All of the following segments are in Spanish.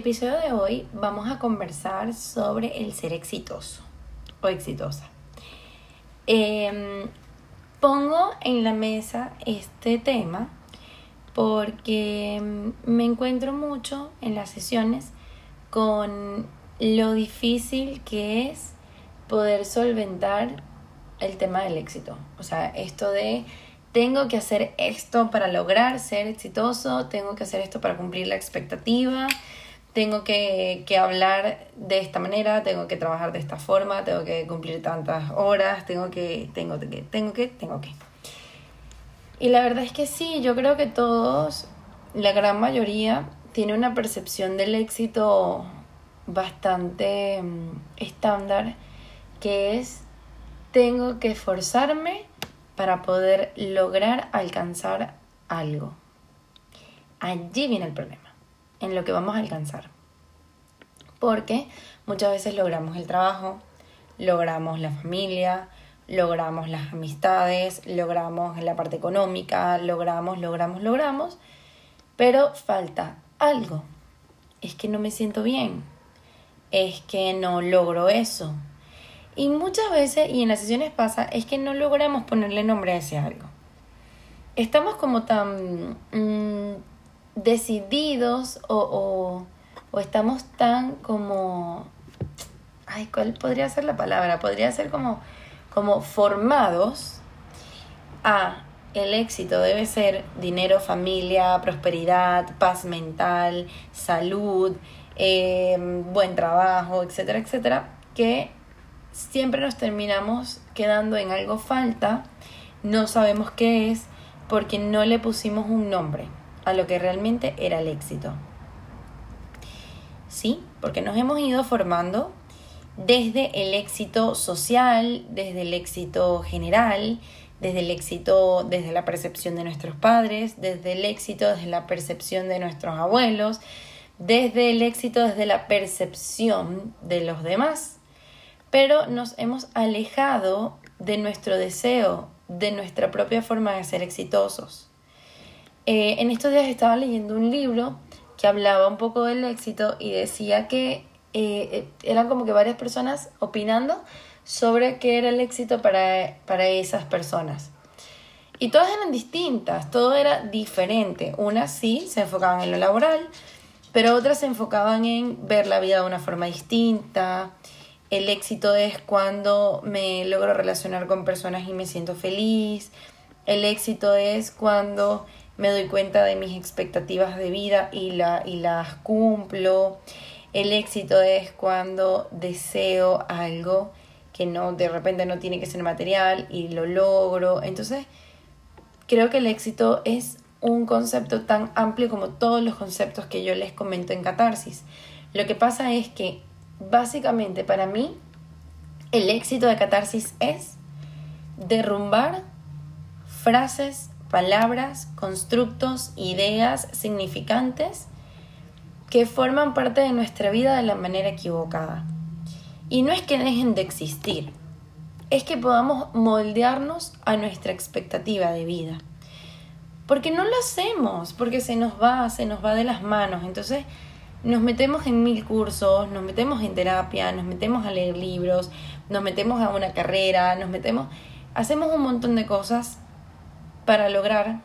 episodio de hoy vamos a conversar sobre el ser exitoso o exitosa. Em, pongo en la mesa este tema porque me encuentro mucho en las sesiones con lo difícil que es poder solventar el tema del éxito. O sea, esto de tengo que hacer esto para lograr ser exitoso, tengo que hacer esto para cumplir la expectativa, tengo que, hablar de esta manera, tengo que trabajar de esta forma, tengo que cumplir tantas horas, tengo que, tengo que, tengo que, tengo que. Y la verdad es que sí, yo creo que todos, la gran mayoría, tiene una percepción del éxito bastante mm, estándar, que es tengo que esforzarme para poder lograr alcanzar algo. Allí viene el problema, en lo que vamos a alcanzar. Porque muchas veces logramos el trabajo, logramos la familia, logramos las amistades, logramos la parte económica, logramos, logramos, logramos, pero falta algo. Es que no me siento bien, es que no logro eso, y muchas veces, y en las sesiones pasa, es que no logramos ponerle nombre a ese algo. Estamos como tan mm, decididos o, o, estamos tan como... Ay, ¿cuál podría ser la palabra? Podría ser como, como formados a el éxito debe ser dinero, familia, prosperidad, paz mental, salud, eh, buen trabajo, etcétera, etcétera, que siempre nos terminamos quedando en algo falta, no sabemos qué es, porque no le pusimos un nombre a lo que realmente era el éxito. Sí, porque nos hemos ido formando desde el éxito social, desde el éxito general, desde el éxito desde la percepción de nuestros padres, desde el éxito desde la percepción de nuestros abuelos, desde el éxito desde la percepción de los demás pero nos hemos alejado de nuestro deseo, de nuestra propia forma de ser exitosos. Eh, en estos días estaba leyendo un libro que hablaba un poco del éxito y decía que eh, eran como que varias personas opinando sobre qué era el éxito para, para esas personas. Y todas eran distintas, todo era diferente. Unas sí se enfocaban en lo laboral, pero otras se enfocaban en ver la vida de una forma distinta, el éxito es cuando me logro relacionar con personas y me siento feliz. El éxito es cuando me doy cuenta de mis expectativas de vida y, la, y las cumplo. El éxito es cuando deseo algo que no de repente no tiene que ser material y lo logro. Entonces, creo que el éxito es un concepto tan amplio como todos los conceptos que yo les comento en Catarsis. Lo que pasa es que básicamente para mí el éxito de catarsis es derrumbar frases, palabras, constructos, ideas significantes que forman parte de nuestra vida de la manera equivocada. Y no es que dejen de existir, es que podamos moldearnos a nuestra expectativa de vida. Porque no lo hacemos, porque se nos va, se nos va de las manos. Entonces, nos metemos en mil cursos, nos metemos en terapia, nos metemos a leer libros, nos metemos a una carrera, nos metemos, hacemos un montón de cosas para lograr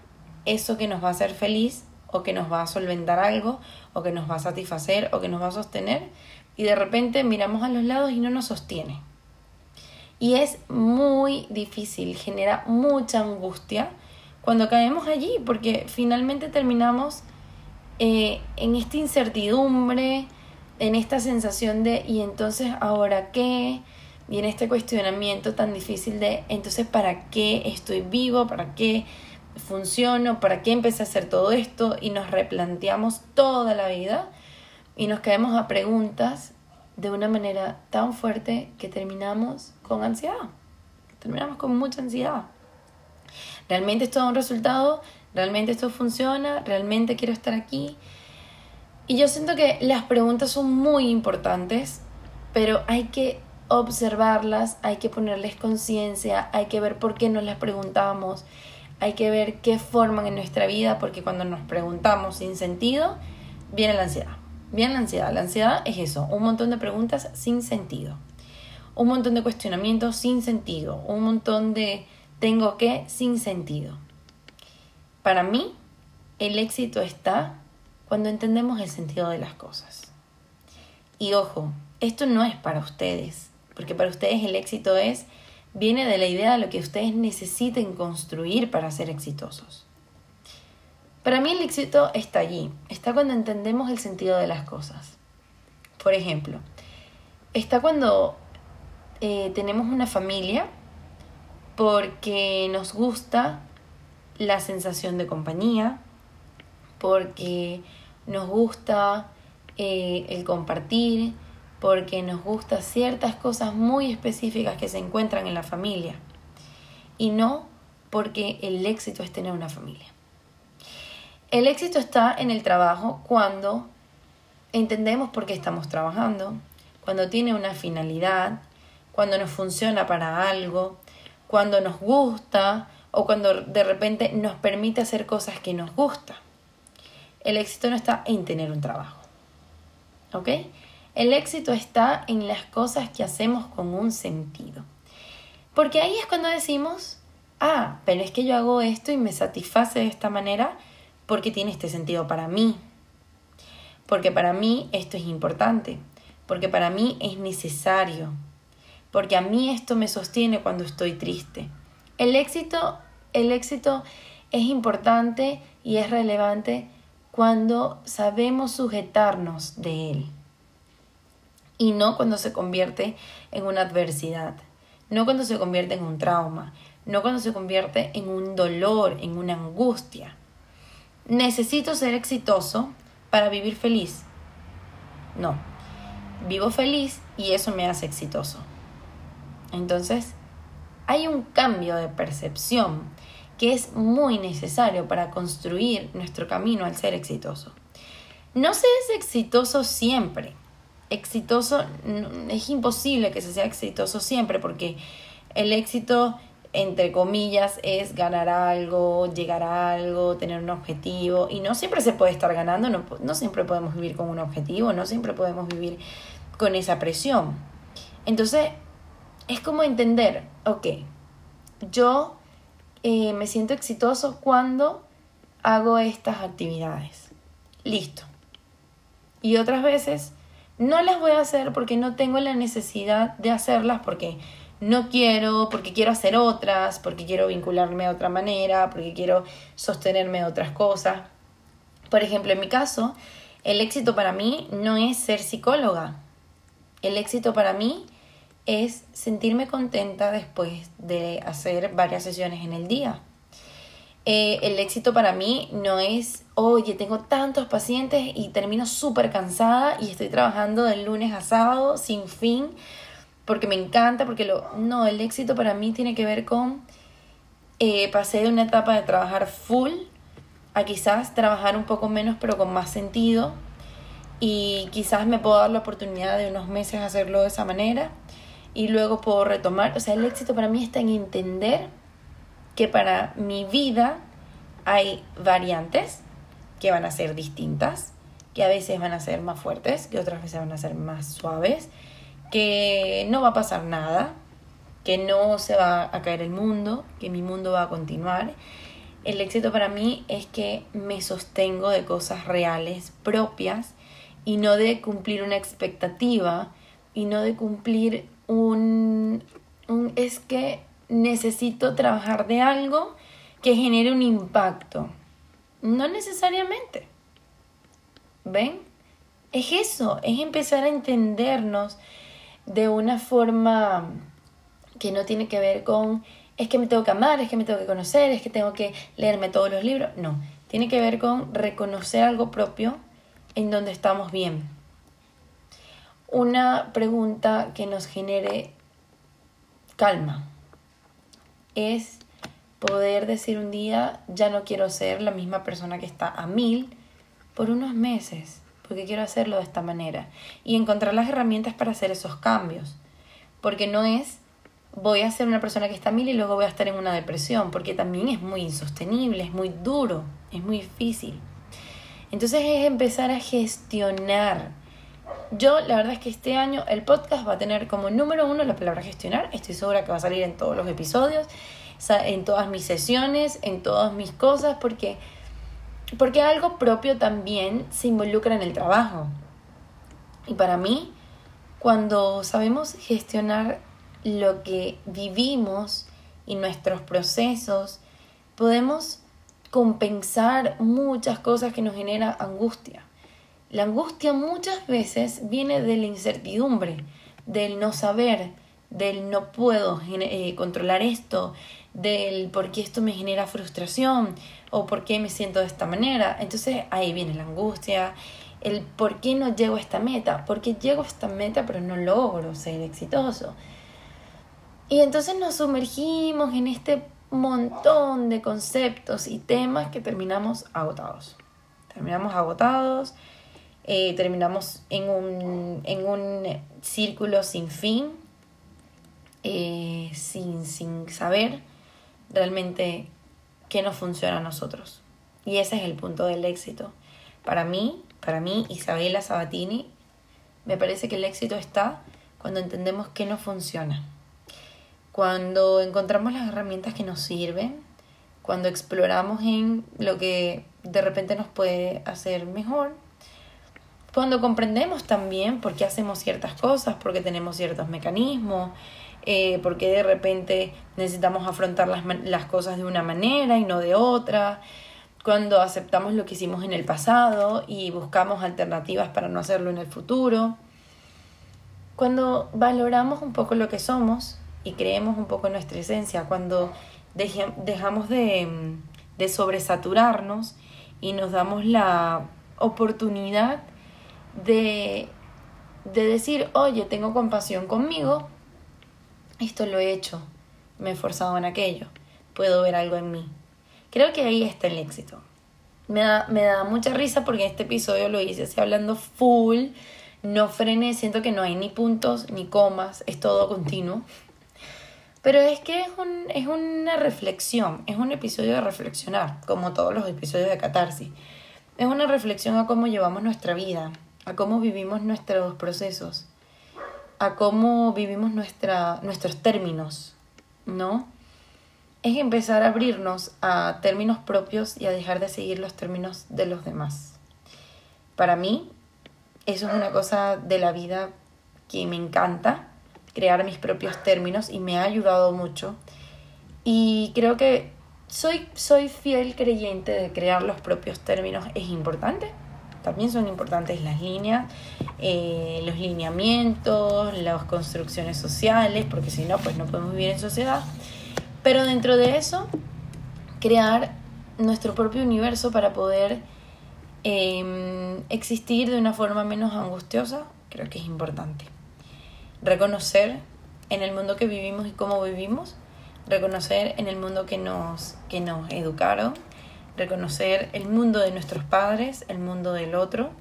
eso que nos va a hacer feliz o que nos va a solventar algo o que nos va a satisfacer o que nos va a sostener y de repente miramos a los lados y no nos sostiene. Y es muy difícil, genera mucha angustia cuando caemos allí porque finalmente terminamos eh, en esta incertidumbre, en esta sensación de ¿y entonces ahora qué? En este cuestionamiento tan difícil de entonces ¿para qué estoy vivo? ¿Para qué funciono? ¿Para qué empecé a hacer todo esto? Y nos replanteamos toda la vida y nos caemos a preguntas de una manera tan fuerte que terminamos con ansiedad. Terminamos con mucha ansiedad. ¿Realmente esto da un resultado? ¿Realmente esto funciona? ¿Realmente quiero estar aquí? Y yo siento que las preguntas son muy importantes, pero hay que observarlas, hay que ponerles conciencia, hay que ver por qué nos las preguntamos, hay que ver qué forman en nuestra vida, porque cuando nos preguntamos sin sentido, viene la ansiedad, Bien la ansiedad. La ansiedad es eso, un montón de preguntas sin sentido. Un montón de cuestionamientos sin sentido. Un montón de tengo que sin sentido. Para mí, el éxito está cuando entendemos el sentido de las cosas. Y ojo, esto no es para ustedes, porque para ustedes el éxito es viene de la idea de lo que ustedes necesiten construir para ser exitosos. Para mí el éxito está allí, está cuando entendemos el sentido de las cosas. Por ejemplo, está cuando eh, tenemos una familia porque nos gusta la sensación de compañía, porque nos gusta eh, el compartir, porque nos gustan ciertas cosas muy específicas que se encuentran en la familia y no porque el éxito es tener una familia. El éxito está en el trabajo cuando entendemos por qué estamos trabajando, cuando tiene una finalidad, cuando nos funciona para algo, cuando nos gusta o cuando de repente nos permite hacer cosas que nos gustan. El éxito no está en tener un trabajo. ¿Ok? El éxito está en las cosas que hacemos con un sentido. Porque ahí es cuando decimos, ah, pero es que yo hago esto y me satisface de esta manera porque tiene este sentido para mí. Porque para mí esto es importante. Porque para mí es necesario. Porque a mí esto me sostiene cuando estoy triste. El éxito, el éxito es importante y es relevante cuando sabemos sujetarnos de él y no cuando se convierte en una adversidad, no cuando se convierte en un trauma, no cuando se convierte en un dolor, en una angustia. Necesito ser exitoso para vivir feliz. No, vivo feliz y eso me hace exitoso. Entonces, hay un cambio de percepción que es muy necesario para construir nuestro camino al ser exitoso. No se es exitoso siempre, exitoso, es imposible que se sea exitoso siempre porque el éxito, entre comillas, es ganar algo, llegar a algo, tener un objetivo y no siempre se puede estar ganando, no, no siempre podemos vivir con un objetivo, no siempre podemos vivir con esa presión. Entonces, es como entender, ok, yo eh, me siento exitoso cuando hago estas actividades. Listo. Y otras veces no las voy a hacer porque no tengo la necesidad de hacerlas porque no quiero, porque quiero hacer otras, porque quiero vincularme de otra manera, porque quiero sostenerme de otras cosas. Por ejemplo, en mi caso, el éxito para mí no es ser psicóloga. El éxito para mí es sentirme contenta después de hacer varias sesiones en el día. Eh, el éxito para mí no es, oye, tengo tantos pacientes y termino súper cansada y estoy trabajando de lunes a sábado sin fin porque me encanta, porque lo... No, el éxito para mí tiene que ver con, eh, pasé de una etapa de trabajar full a quizás trabajar un poco menos pero con más sentido y quizás me puedo dar la oportunidad de unos meses hacerlo de esa manera y luego puedo retomar. O sea, el éxito para mí está en entender que para mi vida hay variantes que van a ser distintas, que a veces van a ser más fuertes, que otras veces van a ser más suaves, que no va a pasar nada, que no se va a caer el mundo, que mi mundo va a continuar. El éxito para mí es que me sostengo de cosas reales, propias, y no de cumplir una expectativa, y no de cumplir un... un es que necesito trabajar de algo que genere un impacto. No necesariamente. ¿Ven? Es eso, es empezar a entendernos de una forma que no tiene que ver con es que me tengo que amar, es que me tengo que conocer, es que tengo que leerme todos los libros. No, tiene que ver con reconocer algo propio en donde estamos bien. Una pregunta que nos genere calma es poder decir un día, ya no quiero ser la misma persona que está a mil por unos meses, porque quiero hacerlo de esta manera. Y encontrar las herramientas para hacer esos cambios. Porque no es, voy a ser una persona que está a mil y luego voy a estar en una depresión, porque también es muy insostenible, es muy duro, es muy difícil. Entonces es empezar a gestionar. Yo la verdad es que este año el podcast va a tener como número uno la palabra gestionar. Estoy segura que va a salir en todos los episodios, en todas mis sesiones, en todas mis cosas, porque, porque algo propio también se involucra en el trabajo. Y para mí, cuando sabemos gestionar lo que vivimos y nuestros procesos, podemos compensar muchas cosas que nos genera angustia. La angustia muchas veces viene de la incertidumbre, del no saber, del no puedo eh, controlar esto, del por qué esto me genera frustración o por qué me siento de esta manera. Entonces ahí viene la angustia, el por qué no llego a esta meta, por qué llego a esta meta pero no logro ser exitoso. Y entonces nos sumergimos en este montón de conceptos y temas que terminamos agotados. Terminamos agotados, eh, terminamos en un, en un círculo sin fin, eh, sin, sin saber realmente qué nos funciona a nosotros. Y ese es el punto del éxito. Para mí, para mí, Isabela Sabatini, me parece que el éxito está cuando entendemos qué nos funciona cuando encontramos las herramientas que nos sirven, cuando exploramos en lo que de repente nos puede hacer mejor, cuando comprendemos también por qué hacemos ciertas cosas, porque tenemos ciertos mecanismos, eh, porque de repente necesitamos afrontar las, las cosas de una manera y no de otra, cuando aceptamos lo que hicimos en el pasado y buscamos alternativas para no hacerlo en el futuro, cuando valoramos un poco lo que somos y creemos un poco en nuestra esencia, cuando dejamos de, de sobresaturarnos y nos damos la oportunidad de, de decir, oye, tengo compasión conmigo, esto lo he hecho, me he esforzado en aquello, puedo ver algo en mí. Creo que ahí está el éxito. Me da, me da mucha risa porque este episodio lo hice así hablando full, no frené, siento que no hay ni puntos ni comas, es todo continuo. Pero es que es, un, es una reflexión, es un episodio de reflexionar, como todos los episodios de Catarsis. Es una reflexión a cómo llevamos nuestra vida, a cómo vivimos nuestros procesos, a cómo vivimos nuestra, nuestros términos, ¿no? Es empezar a abrirnos a términos propios y a dejar de seguir los términos de los demás. Para mí, eso es una cosa de la vida que me encanta crear mis propios términos y me ha ayudado mucho. Y creo que soy, soy fiel creyente de crear los propios términos es importante. También son importantes las líneas, eh, los lineamientos, las construcciones sociales, porque si no, pues no podemos vivir en sociedad. Pero dentro de eso, crear nuestro propio universo para poder em, existir de una forma menos angustiosa, creo que es importante reconocer en el mundo que vivimos y cómo vivimos, reconocer en el mundo que nos, que nos educaron, reconocer el mundo de nuestros padres, el mundo del otro.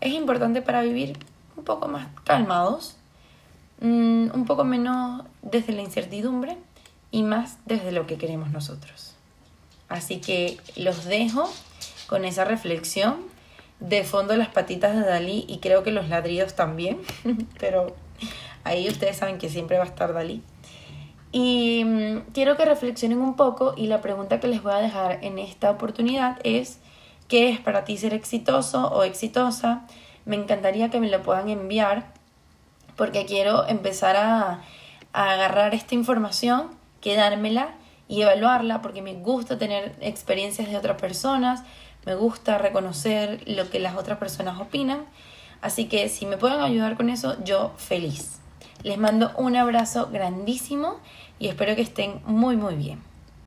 Es importante para vivir un poco más calmados, mm, un poco menos desde la incertidumbre y más desde lo que queremos nosotros. Así que los dejo con esa reflexión. De fondo las patitas de Dalí y creo que los ladridos también, pero Ahí ustedes saben que siempre va a estar Dalí. Y mm, quiero que reflexionen un poco y la pregunta que les voy a dejar en esta oportunidad es, ¿qué es para ti ser exitoso o exitosa? Me encantaría que me lo puedan enviar porque quiero empezar a, a agarrar esta información, quedármela y evaluarla porque me gusta tener experiencias de otras personas, me gusta reconocer lo que las otras personas opinan. Así que si me pueden ayudar con eso, yo feliz. Les mando un abrazo grandísimo y espero que estén muy muy bien.